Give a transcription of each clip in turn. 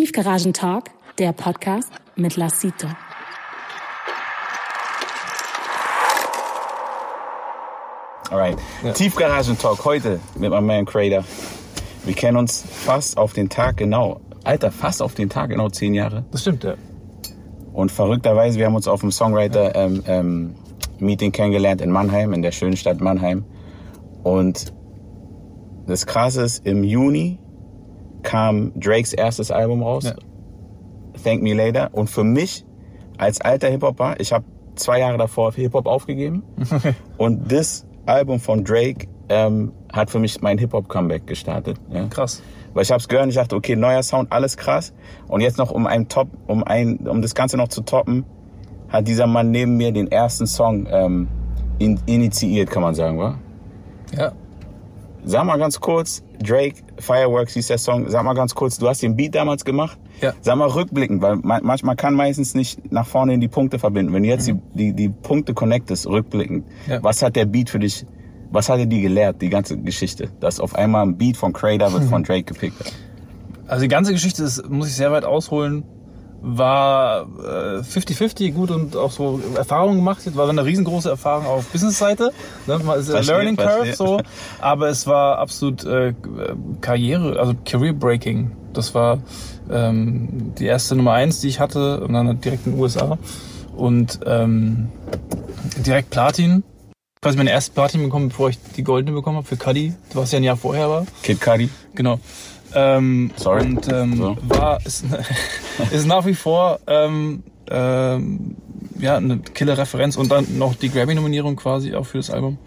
Tiefgaragen Talk, der Podcast mit Lassito. Alright. Ja. Tiefgaragen-Talk heute mit meinem Man Crater. Wir kennen uns fast auf den Tag genau. Alter, fast auf den Tag genau zehn Jahre. Das stimmt, ja. Und verrückterweise, wir haben uns auf dem Songwriter ähm, ähm, Meeting kennengelernt in Mannheim, in der schönen Stadt Mannheim. Und das Krasse ist, im Juni kam Drakes erstes Album raus, Ja. Thank Me Later. Und für mich als alter Hip-Hopper, ich habe zwei Jahre davor Hip-Hop aufgegeben. und das Album von Drake ähm, hat für mich mein Hip-Hop-Comeback gestartet. Ja. Krass. Weil ich hab's gehört und ich dachte, okay, neuer Sound, alles krass. Und jetzt noch um einen Top, um ein, um das Ganze noch zu toppen, hat dieser Mann neben mir den ersten Song ähm, in, initiiert, kann man sagen, wa? Ja. Sag mal ganz kurz, Drake, Fireworks hieß der Song, sag mal ganz kurz, du hast den Beat damals gemacht? Ja. Sag mal rückblickend, weil man, manchmal kann meistens nicht nach vorne in die Punkte verbinden. Wenn du jetzt die, die, die Punkte connectest, rückblickend, Mhm. Ja. was hat der Beat für dich, was hat er dir gelehrt, die ganze Geschichte? Dass auf einmal ein Beat von Crater wird von Drake gepickt. Also die ganze Geschichte, ist, muss ich sehr weit ausholen, war äh, 50-50 gut und auch so Erfahrungen gemacht. War eine riesengroße Erfahrung auf Business-Seite. Ne? Man ist Verstehe, Learning Curve verstehe. so. Aber es war absolut äh, Karriere, also Career-Breaking. Das war ähm, die erste Nummer eins, die ich hatte und dann direkt in den USA. Und ähm, direkt Platin. Quasi meine erste Platin bekommen, bevor ich die goldene bekommen habe für Cuddy, was ja ein Jahr vorher war. Kid Cudi. Genau. Ähm, Sorry. Und ähm, So. war ist, ist nach wie vor ähm, ähm, ja eine Killer-Referenz und dann noch die Grammy-Nominierung quasi auch für das Album.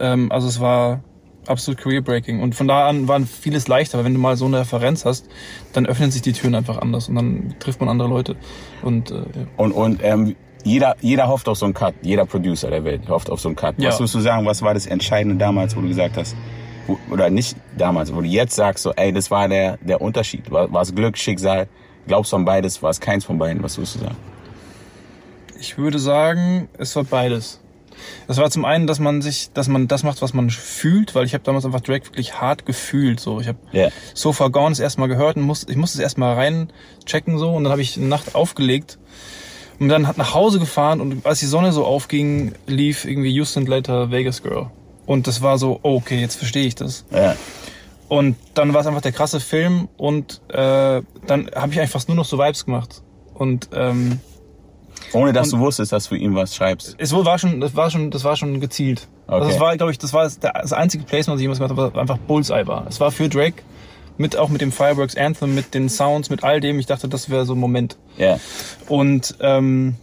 Ähm, also es war absolut career-breaking und von da an war vieles leichter, weil wenn du mal so eine Referenz hast, dann öffnen sich die Türen einfach anders und dann trifft man andere Leute und äh, ja. Und, und ähm, jeder, jeder hofft auf so einen Cut. Jeder Producer der Welt hofft auf so einen Cut. Ja. Was würdest du sagen, was war das Entscheidende damals, wo du gesagt hast, oder nicht damals, wo du jetzt sagst, so, ey, das war der, der Unterschied. War, war es Glück, Schicksal? Glaubst du an beides? War es keins von beiden? Was würdest du sagen? Ich würde sagen, es war beides. Es war zum einen, dass man sich, dass man das macht, was man fühlt, weil ich habe damals einfach Drake wirklich hart gefühlt. So, ich habe Ja. So Far Gone das erste Mal gehört und muss, ich musste es erstmal reinchecken so und dann habe ich eine Nacht aufgelegt und dann hat nach Hause gefahren und als die Sonne so aufging, lief irgendwie Houston Later Vegas Girl. Und das war so, oh, okay, jetzt verstehe ich das. Ja. Und dann war es einfach der krasse Film und äh, dann habe ich einfach nur noch so Vibes gemacht. Und ähm, Ohne dass du wusstest, dass du ihm was schreibst. es war schon, das war schon, das war schon gezielt. Also Okay. das war, glaube ich, das war das, einzige Placement, was ich jemals gemacht habe, was einfach Bullseye war. Es war für Drake, mit auch mit dem Fireworks Anthem, mit den Sounds, mit all dem. Ich dachte, das wäre so ein Moment. Ja. Und ähm,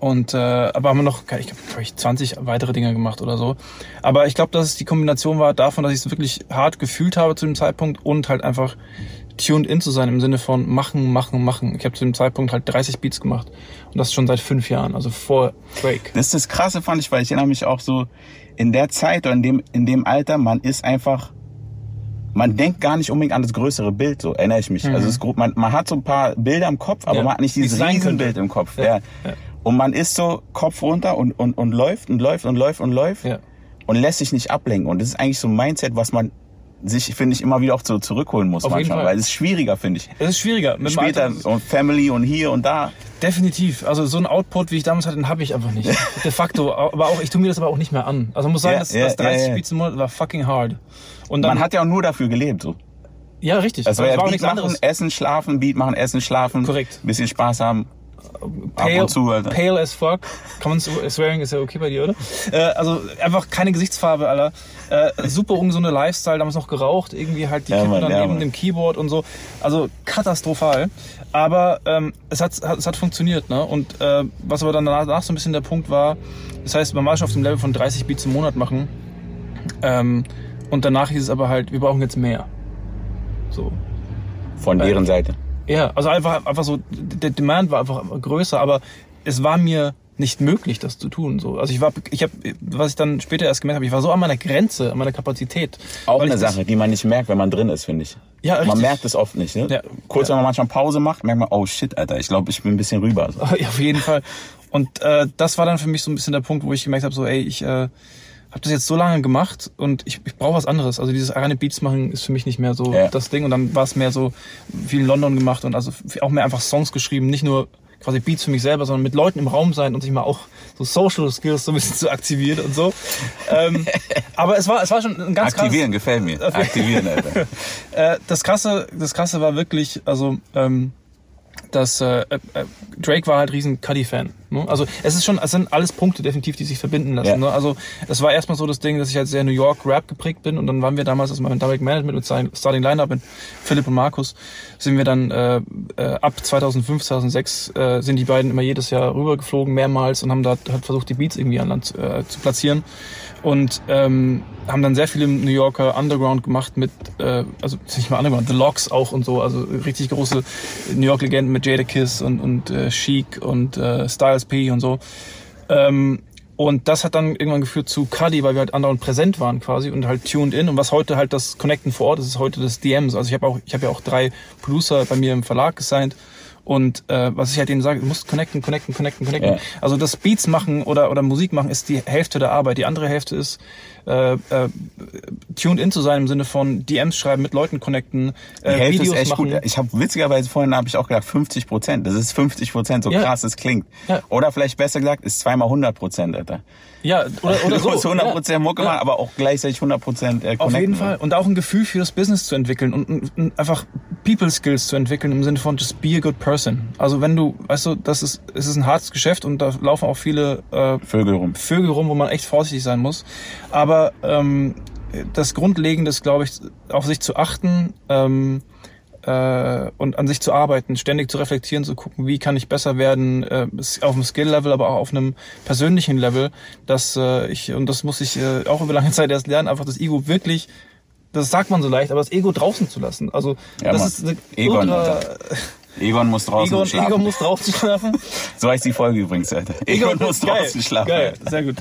und äh, aber haben wir noch, ich glaube, glaub ich 20 weitere Dinge gemacht oder so. Aber ich glaube, dass es die Kombination war davon, dass ich es wirklich hart gefühlt habe zu dem Zeitpunkt und halt einfach tuned in zu sein im Sinne von machen, machen, machen. Ich habe zu dem Zeitpunkt halt 30 Beats gemacht und das schon seit fünf Jahren, also vor Drake. Das ist das Krasse, fand ich, weil ich erinnere mich auch so, in der Zeit oder in dem, in dem Alter, man ist einfach, man denkt gar nicht unbedingt an das größere Bild, so erinnere ich mich. Also es ist grob, man, man hat so ein paar Bilder im Kopf, aber Ja. man hat nicht dieses Riesenbild im Kopf. Ja. Ja. Und man ist so Kopf runter und, und, und läuft und läuft und läuft und läuft Ja. und lässt sich nicht ablenken. Und das ist eigentlich so ein Mindset, was man sich, finde ich, immer wieder auch so zurückholen muss Auf manchmal, weil es ist schwieriger, finde ich. Es ist schwieriger. Mit Später und Family und hier und da. Definitiv. Also so ein Output, wie ich damals hatte, den habe ich einfach nicht. De facto. Aber auch, ich tue mir das aber auch nicht mehr an. Also muss sagen, Ja, dass, ja, dass 30 ja, im Monat war fucking hard. Und dann, Man hat ja auch nur dafür gelebt, so. ja, richtig. Also Aber ja, war Beat machen, anderes. Essen, Schlafen, Beat machen, Essen, Schlafen. Korrekt. Bisschen Spaß haben. Pale, und zu, Alter. pale as fuck. Kann man swearing ist ja okay bei dir, oder? Äh, also einfach keine Gesichtsfarbe, Alter. Äh, super ungesunde Lifestyle, damals noch geraucht, irgendwie halt die Ja, Mann, dann ja, neben Mann. dem Keyboard und so. Also katastrophal. Aber ähm, es, hat, es hat funktioniert, ne? Und äh, was aber dann danach so ein bisschen der Punkt war, das heißt, man war schon auf dem Level von 30 Beats im Monat machen. Ähm, und danach hieß es aber halt, wir brauchen jetzt mehr. So. Von Äh, deren Seite. Ja, also einfach, einfach so, der Demand war einfach größer, aber es war mir nicht möglich, das zu tun. So, also ich war, ich habe, was ich dann später erst gemerkt habe, ich war so an meiner Grenze, an meiner Kapazität. Auch eine ich das- Sache, die man nicht merkt, wenn man drin ist, finde ich. Ja, Man richtig. merkt es oft nicht. Ne? Ja. Kurz, Ja. wenn man manchmal Pause macht, merkt man, oh shit, Alter, ich glaube, ich bin ein bisschen rüber. So. Ja, auf jeden Fall. Und äh, das war dann für mich so ein bisschen der Punkt, wo ich gemerkt habe, so, ey, ich, äh, habe das jetzt so lange gemacht und ich, ich brauche was anderes. Also dieses reine Beats machen ist für mich nicht mehr so Ja. das Ding. Und dann war es mehr so viel in London gemacht und also auch mehr einfach Songs geschrieben, nicht nur quasi Beats für mich selber, sondern mit Leuten im Raum sein und sich mal auch so Social Skills so ein bisschen zu aktivieren und so. ähm, aber es war, es war schon ein ganz krasses- Aktivieren, gefällt mir. Aktivieren, Alter. äh, das krasse, das krasse war wirklich, also ähm, dass äh, äh, Drake war halt riesen Cuddy-Fan. Ne? Also es ist schon, es sind alles Punkte definitiv, die sich verbinden lassen. Ja. Ne? Also es war erstmal so das Ding, dass ich halt sehr New York Rap geprägt bin und dann waren wir damals aus meinem damaligen Management mit Starting- Starting Lineup mit Philipp und Markus sind wir dann äh, äh, ab 2005, 2006 äh, sind die beiden immer jedes Jahr rübergeflogen mehrmals und haben da halt versucht die Beats irgendwie an Land äh, zu platzieren und ähm, haben dann sehr viel im New Yorker Underground gemacht mit, äh, also nicht mal Underground, The Locks auch und so, also richtig große New York Legenden mit Jada Kiss und, und äh, Chic und äh, Styles P und so. Ähm, und das hat dann irgendwann geführt zu Cuddy, weil wir halt andauernd präsent waren quasi und halt tuned in. Und was heute halt das Connecten vor Ort ist, ist heute das DMs. Also ich habe auch, ich habe ja auch drei Producer bei mir im Verlag gesigned. Und äh, was ich halt denen sage, du musst connecten, connecten, connecten, connecten. Ja. Also das Beats machen oder, oder Musik machen ist die Hälfte der Arbeit. Die andere Hälfte ist äh, äh, tuned in zu sein im Sinne von DMs schreiben, mit Leuten connecten, Die äh, Hälfte Videos ist echt machen. gut. Ich habe witzigerweise vorhin habe ich auch gedacht 50 Prozent. Das ist 50 Prozent, so Ja. krass es klingt. Ja. Oder vielleicht besser gesagt, ist zweimal 100 Prozent, Alter. Ja, oder, oder du so. musst 100 Prozent. Mucke machen, aber auch gleichzeitig 100 Prozent äh, Auf jeden Fall. Und auch ein Gefühl für das Business zu entwickeln und, und, und einfach People Skills zu entwickeln im Sinne von just be a good person. Also wenn du, weißt du, das ist, es ist ein hartes Geschäft und da laufen auch viele äh, Vögel rum. Vögel rum, wo man echt vorsichtig sein muss. Aber ähm, das Grundlegende ist, glaube ich, auf sich zu achten ähm, äh, und an sich zu arbeiten, ständig zu reflektieren, zu gucken, wie kann ich besser werden, äh, auf einem Skill-Level, aber auch auf einem persönlichen Level, dass äh, ich, und das muss ich äh, auch über lange Zeit erst lernen, einfach das Ego wirklich das sagt man so leicht, aber das Ego draußen zu lassen. Also Ja, das ist eine Egon, ultra, Alter. Egon muss draußen Egon, schlafen. Egon muss draußen schlafen. so heißt die Folge übrigens, Alter. Egon, muss geil, draußen schlafen. Geil, sehr gut.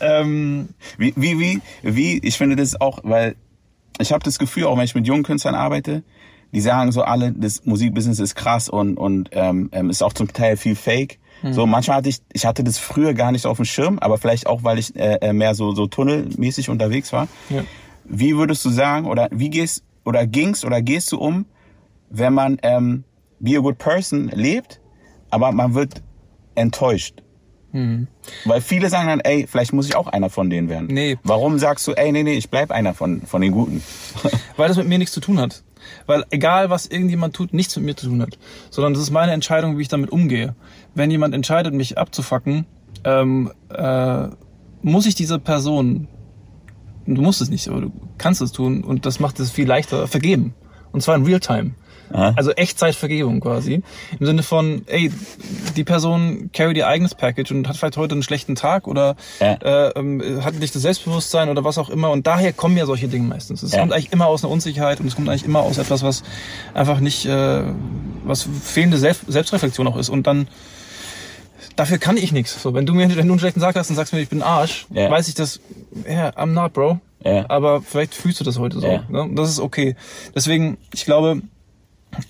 Ähm, Wie, wie, wie, wie, ich finde das auch, weil ich habe das Gefühl, auch wenn ich mit jungen Künstlern arbeite, die sagen so alle, das Musikbusiness ist krass und, und ähm, ähm, ist auch zum Teil viel Fake. So manchmal hatte ich, ich hatte das früher gar nicht auf dem Schirm, aber vielleicht auch, weil ich äh, äh, mehr so so tunnelmäßig unterwegs war. Ja. Wie würdest du sagen oder wie gehst oder gingst oder gehst du um, wenn man ähm, be a good person lebt, aber man wird enttäuscht? Weil viele sagen dann, ey, vielleicht muss ich auch einer von denen werden. Nee. Warum sagst du, ey, nee, nee, ich bleib einer von, von den Guten? Weil das mit mir nichts zu tun hat. Weil egal, was irgendjemand tut, nichts mit mir zu tun hat. Sondern das ist meine Entscheidung, wie ich damit umgehe. Wenn jemand entscheidet, mich abzufacken, ähm, äh, muss ich dieser Person, du musst es nicht, aber du kannst es tun und das macht es viel leichter, vergeben. Und zwar in Realtime. Aha. Also Echtzeitvergebung quasi. Im Sinne von, ey, die Person carry ihr eigenes Package und hat vielleicht heute einen schlechten Tag oder Ja. äh, ähm, hat nicht das Selbstbewusstsein oder was auch immer. Und daher kommen ja solche Dinge meistens. Es Ja. kommt eigentlich immer aus einer Unsicherheit und es kommt eigentlich immer aus etwas, was einfach nicht, äh, was fehlende Selbst Selbstreflexion auch ist. Und dann dafür kann ich nichts. So, wenn du mir, wenn du einen schlechten Tag hast und sagst mir, ich bin Arsch, Ja. weiß ich das, ja, I'm not, bro. Ja. Aber vielleicht fühlst du das heute so. Ja. Ne? Das ist okay. Deswegen, ich glaube,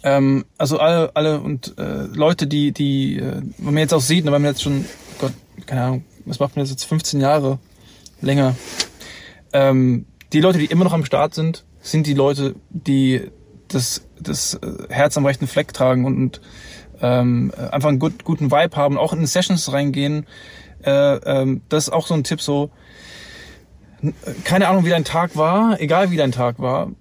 ähm, also alle, alle und äh, Leute, die, die, äh, wenn man jetzt auch sieht, ne, wenn man jetzt schon, Gott, keine Ahnung, was macht man jetzt, jetzt 15 Jahre länger, ähm, die Leute, die immer noch am Start sind, sind die Leute, die das, das äh, Herz am rechten Fleck tragen und, und ähm, einfach einen gut, guten Vibe haben, auch in Sessions reingehen. Äh, ähm, das ist auch so ein Tipp, so keine Ahnung, wie dein Tag war, egal wie dein Tag war,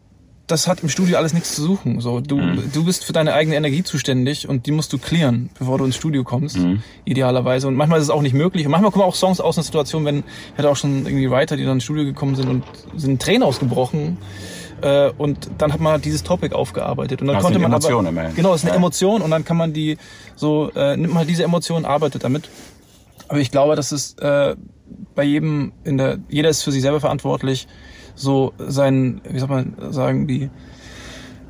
das hat im Studio alles nichts zu suchen. So, du, du bist für deine eigene Energie zuständig und die musst du clearen, bevor du ins Studio kommst, idealerweise. Und manchmal ist es auch nicht möglich. Und manchmal kommen auch Songs aus einer Situation, wenn, ich hatte auch schon irgendwie Writer, die dann ins Studio gekommen sind und sind Tränen ausgebrochen. Äh, und dann hat man halt dieses Topic aufgearbeitet. Und dann Das konnte sind man Emotionen aber, immerhin. Genau, es ist eine Ja. Emotion und dann kann man die so, äh, nimmt man halt diese Emotion, arbeitet damit. Aber ich glaube, dass es äh, bei jedem in der jeder ist für sich selber verantwortlich, so sein, wie soll man sagen, die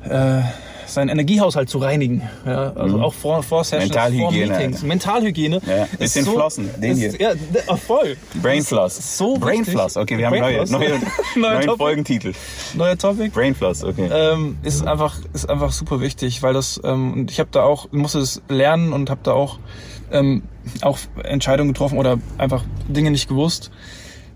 äh, seinen Energiehaushalt zu reinigen. Ja, also auch vor, vor Sessions, vor Mentalhygiene, Meetings. Alter. Mentalhygiene. Ja, ist bisschen flossen, den ist, hier. Ja, ah, voll. Brain Das Floss. ist So Brain wichtig. Floss, okay, wir haben neue, neue, Neuer neuen. Folgentitel. Neuer Topic. Brain Floss, okay. ähm, ist einfach ist einfach super wichtig, weil das ähm, und ich habe da auch musste es lernen und habe da auch ähm, auch Entscheidungen getroffen oder einfach Dinge nicht gewusst,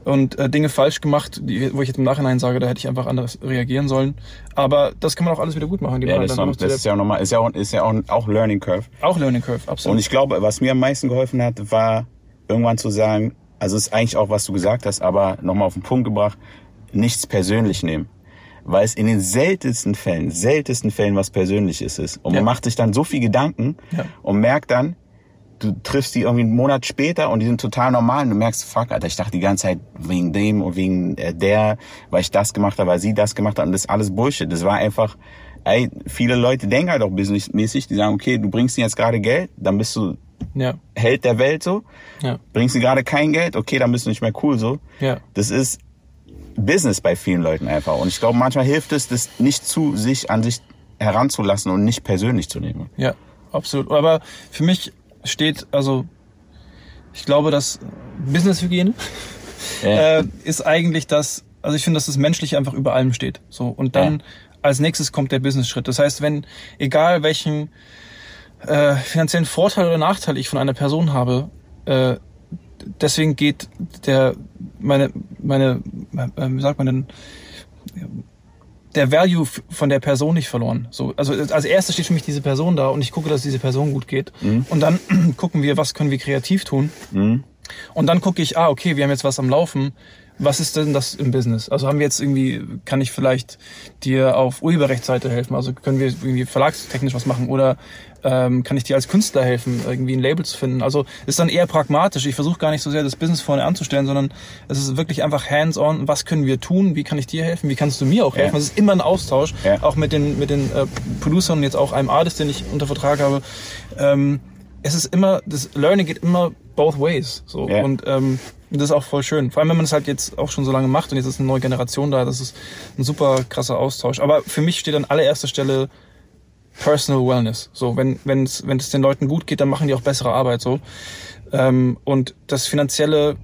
und äh, Dinge falsch gemacht, die, wo ich jetzt im Nachhinein sage, da hätte ich einfach anders reagieren sollen. Aber das kann man auch alles wieder gut machen. Die Ja, das, zu das ist ja auch nochmal, ist ja auch, ist ja auch, auch Learning Curve. auch Learning Curve, absolut. Und ich glaube, was mir am meisten geholfen hat, war irgendwann zu sagen, also es ist eigentlich auch, was du gesagt hast, aber nochmal auf den Punkt gebracht, nichts persönlich nehmen. Weil es in den seltensten Fällen, seltensten Fällen was Persönliches ist. Und Ja. man macht sich dann so viel Gedanken Ja. und merkt dann, du triffst die irgendwie einen Monat später und die sind total normal und du merkst, fuck, Alter, ich dachte die ganze Zeit wegen dem und wegen äh, der, weil ich das gemacht habe, weil sie das gemacht hat und das ist alles Bullshit. Das war einfach, ey, viele Leute denken halt auch businessmäßig, die sagen, okay, du bringst ihnen jetzt gerade Geld, dann bist du ja, Held der Welt so. ja, Bringst du gerade kein Geld, okay, dann bist du nicht mehr cool so. ja. Das ist Business bei vielen Leuten einfach. Und ich glaube, manchmal hilft es, das nicht zu sich an sich heranzulassen und nicht persönlich zu nehmen. Ja, absolut. Aber für mich steht, also ich glaube, dass Business-Hygiene Ja. äh, ist eigentlich das, also ich finde, dass das Menschliche einfach über allem steht. So und dann Ja. als nächstes kommt der Business-Schritt. Das heißt, wenn egal welchen äh, finanziellen Vorteil oder Nachteil ich von einer Person habe, äh, deswegen geht der meine meine äh, wie sagt man denn der Value von der Person nicht verloren. So, also als erstes steht für mich diese Person da und ich gucke, dass diese Person gut geht. Und dann gucken wir, was können wir kreativ tun. Und dann gucke ich, ah, okay, wir haben jetzt was am Laufen. Was ist denn das im Business? Also haben wir jetzt irgendwie, kann ich vielleicht dir auf Urheberrechtsseite helfen? Also können wir irgendwie verlagstechnisch was machen? Oder ähm, kann ich dir als Künstler helfen, irgendwie ein Label zu finden? Also ist dann eher pragmatisch. Ich versuche gar nicht so sehr das Business vorne anzustellen, sondern es ist wirklich einfach hands-on. Was können wir tun? Wie kann ich dir helfen? Wie kannst du mir auch helfen? Ja. Es ist immer ein Austausch, Ja. auch mit den, mit den äh, Producern und jetzt auch einem Artist, den ich unter Vertrag habe. Ähm, es ist immer, das Learning geht immer both ways. So. Ja. Und ähm, das ist auch voll schön. Vor allem, wenn man es halt jetzt auch schon so lange macht und jetzt ist eine neue Generation da, das ist ein super krasser Austausch. Aber für mich steht an allererster Stelle Personal Wellness. So, wenn wenn es wenn es den Leuten gut geht, dann machen die auch bessere Arbeit. So ähm, und das finanzielle,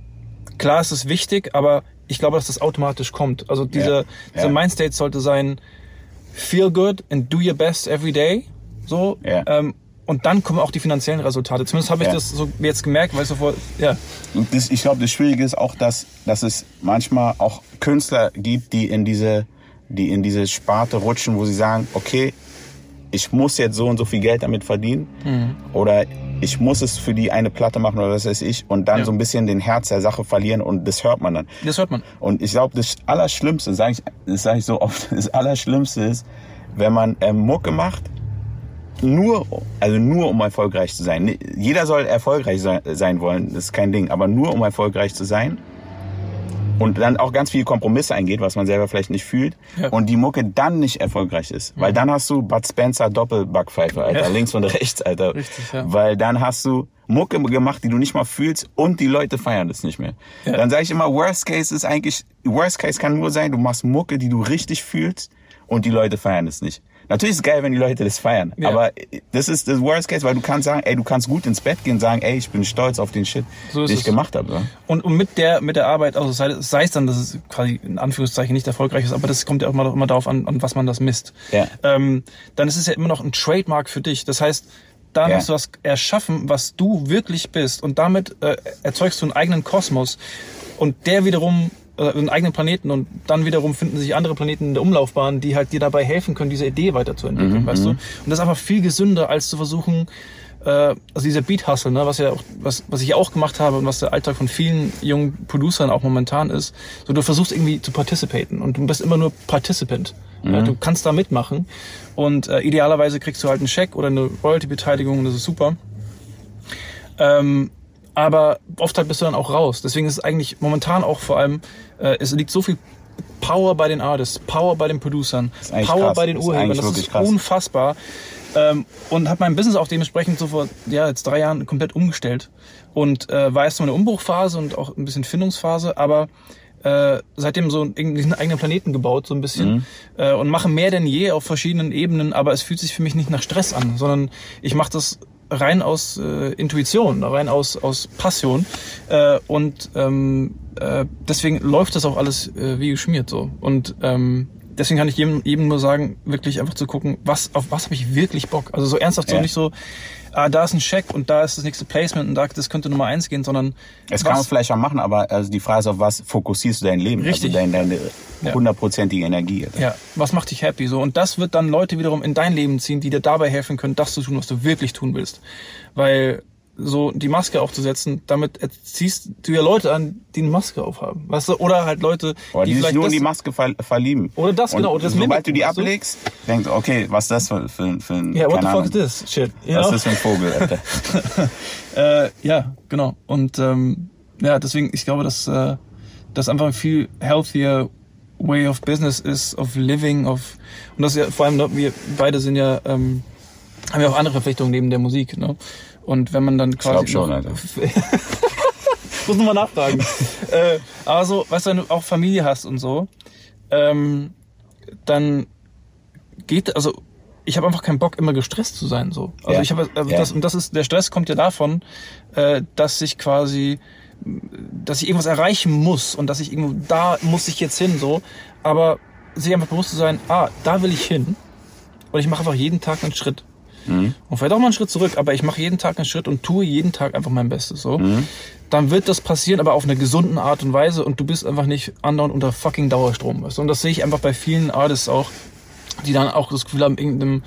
klar ist es wichtig, aber ich glaube, dass das automatisch kommt. Also diese dieser Ja. Mindstate sollte sein: Feel good and do your best every day. So ähm, und dann kommen auch die finanziellen Resultate. Zumindest habe ich Ja. das so jetzt gemerkt, weil ich sofort ja Und das, ich glaube, das Schwierige ist auch, dass, dass es manchmal auch Künstler gibt, die in diese, die in diese Sparte rutschen, wo sie sagen, okay, ich muss jetzt so und so viel Geld damit verdienen oder ich muss es für die eine Platte machen oder was weiß ich und dann Ja. so ein bisschen den Herz der Sache verlieren und das hört man dann. das hört man. Und ich glaube, das Allerschlimmste, sage ich, das sage ich so oft, das Allerschlimmste ist, wenn man ähm, Mucke macht, nur, also nur um erfolgreich zu sein. Jeder soll erfolgreich sein, wollen, das ist kein Ding, aber nur um erfolgreich zu sein. Und dann auch ganz viele Kompromisse eingeht, was man selber vielleicht nicht fühlt. Ja. Und die Mucke dann nicht erfolgreich ist. Weil dann hast du Bud Spencer Doppelbackpfeife, Alter. Ja. Links und rechts, Alter. Richtig, ja. Weil dann hast du Mucke gemacht, die du nicht mal fühlst und die Leute feiern das nicht mehr. Ja. Dann sage ich immer, Worst Case ist eigentlich, Worst Case kann nur sein, du machst Mucke, die du richtig fühlst und die Leute feiern es nicht. Natürlich ist es geil, wenn die Leute das feiern, Ja. aber das ist das Worst Case, weil du kannst sagen, ey, du kannst gut ins Bett gehen und sagen, ey, ich bin stolz auf den Shit, So den ich es. gemacht habe. So. Und, und mit der mit der Arbeit, also sei, sei es dann, dass es quasi in Anführungszeichen nicht erfolgreich ist, aber das kommt ja auch immer, immer darauf an, an was man das misst. Ja. Ähm, dann ist es ja immer noch ein Trademark für dich. Das heißt, dann Ja. hast du was erschaffen, was du wirklich bist und damit äh, erzeugst du einen eigenen Kosmos und der wiederum äh, einen eigenen Planeten und dann wiederum finden sich andere Planeten in der Umlaufbahn, die halt dir dabei helfen können, diese Idee weiterzuentwickeln, weißt du? Und das ist einfach viel gesünder, als zu versuchen, äh, also dieser Beat Hustle, ne, was ja auch, was, was ich auch gemacht habe und was der Alltag von vielen jungen Producern auch momentan ist, so du versuchst irgendwie zu participaten und du bist immer nur Participant. Ja, du kannst da mitmachen und äh, idealerweise kriegst du halt einen Scheck oder eine Royalty-Beteiligung und das ist super. Ähm, aber oft halt bist du dann auch raus. Deswegen ist es eigentlich momentan auch vor allem, äh, es liegt so viel Power bei den Artists, Power bei den Producern, Power krass. bei den Das ist Urhebern. Das ist krass. unfassbar. Ähm, und habe mein Business auch dementsprechend so vor ja, jetzt drei Jahren komplett umgestellt. Und äh, war erst mal eine Umbruchphase und auch ein bisschen Findungsphase, aber äh, seitdem so diesen eigenen Planeten gebaut, so ein bisschen. Mhm. Äh, und mache mehr denn je auf verschiedenen Ebenen, aber es fühlt sich für mich nicht nach Stress an, sondern ich mache das rein aus äh, Intuition, rein aus, aus Passion. Äh, und ähm, äh, deswegen läuft das auch alles äh, wie geschmiert so. Und ähm, deswegen kann ich jedem, jedem nur sagen, wirklich einfach zu gucken, was, auf was habe ich wirklich Bock. Also so ernsthaft, so Ja. nicht so, ah, da ist ein Check und da ist das nächste Placement und da, das könnte Nummer eins gehen, sondern Das kann man vielleicht auch machen, aber also die Frage ist, auf was fokussierst du dein Leben? Richtig. Also deine, hundertprozentige Energie. Alter. ja, was macht dich happy? So und das wird dann Leute wiederum in dein Leben ziehen, die dir dabei helfen können, das zu tun, was du wirklich tun willst, weil so die Maske aufzusetzen, damit ziehst du ja Leute an, die eine Maske aufhaben, weißt du? Oder halt Leute, Oder die, sich vielleicht nur in die Maske ver verlieben. Oder das, Und genau, oder das Sobald mimiken, du die du? ablegst, denkst du, okay, was ist das für, für, für ein, Ja, what the fuck is Ahnung, this? Shit. You was know? ist das für ein Vogel, Alter? Äh, ja, genau. Und ähm, ja, deswegen, ich glaube, dass äh, das einfach ein viel healthier way of business ist, of living, of und das ist ja vor allem, ne, wir beide sind ja, ähm, haben ja auch andere Verpflichtungen neben der Musik, ne? Und wenn man dann quasi. glaub schon, Alter. Muss nur mal nachfragen. äh, aber so, weißt du, wenn du auch Familie hast und so, ähm, dann geht, also ich habe einfach keinen Bock, immer gestresst zu sein. So. Also Ja. ich habe also Ja. das und das ist der Stress kommt ja davon, äh, dass ich quasi, dass ich irgendwas erreichen muss und dass ich irgendwo da muss ich jetzt hin so. Aber sich einfach bewusst zu sein, ah, da will ich hin und ich mache einfach jeden Tag einen Schritt. Mhm. Und vielleicht auch mal einen Schritt zurück, aber ich mache jeden Tag einen Schritt und tue jeden Tag einfach mein Bestes. So. Mhm. Dann wird das passieren, aber auf einer gesunden Art und Weise und du bist einfach nicht andauernd unter fucking Dauerstrom. Weißt? Und das sehe ich einfach bei vielen Artists auch, die dann auch das Gefühl haben, irgendeinem,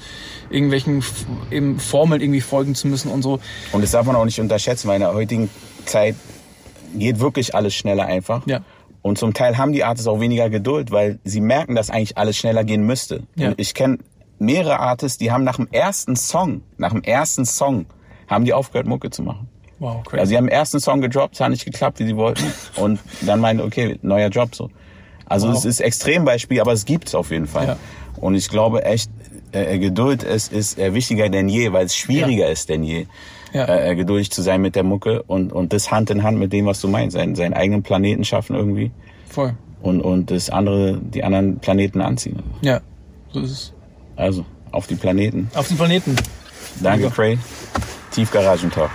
irgendwelchen eben Formeln irgendwie folgen zu müssen und so. Und das darf man auch nicht unterschätzen, weil in der heutigen Zeit geht wirklich alles schneller einfach. Ja. Und zum Teil haben die Artists auch weniger Geduld, weil sie merken, dass eigentlich alles schneller gehen müsste. Ja. Und ich kenne mehrere Artists, die haben nach dem ersten Song, nach dem ersten Song, haben die aufgehört, Mucke zu machen. Wow, crazy. Also sie haben den ersten Song gedroppt, es hat nicht geklappt, wie sie wollten. Und dann meinen, okay, neuer Job so. Also Wow. es ist Extrembeispiel, aber es gibt's auf jeden Fall. Ja. Und ich glaube echt, äh, Geduld ist, ist äh, wichtiger denn je, weil es schwieriger ist denn je, Ja. äh, geduldig zu sein mit der Mucke und, und das Hand in Hand mit dem, was du meinst, seinen, seinen eigenen Planeten schaffen irgendwie Voll. und, und das andere, die anderen Planeten anziehen. Ja, so ist es. Also, auf die Planeten. Auf den Planeten. Danke. Cray. Tiefgaragentalk.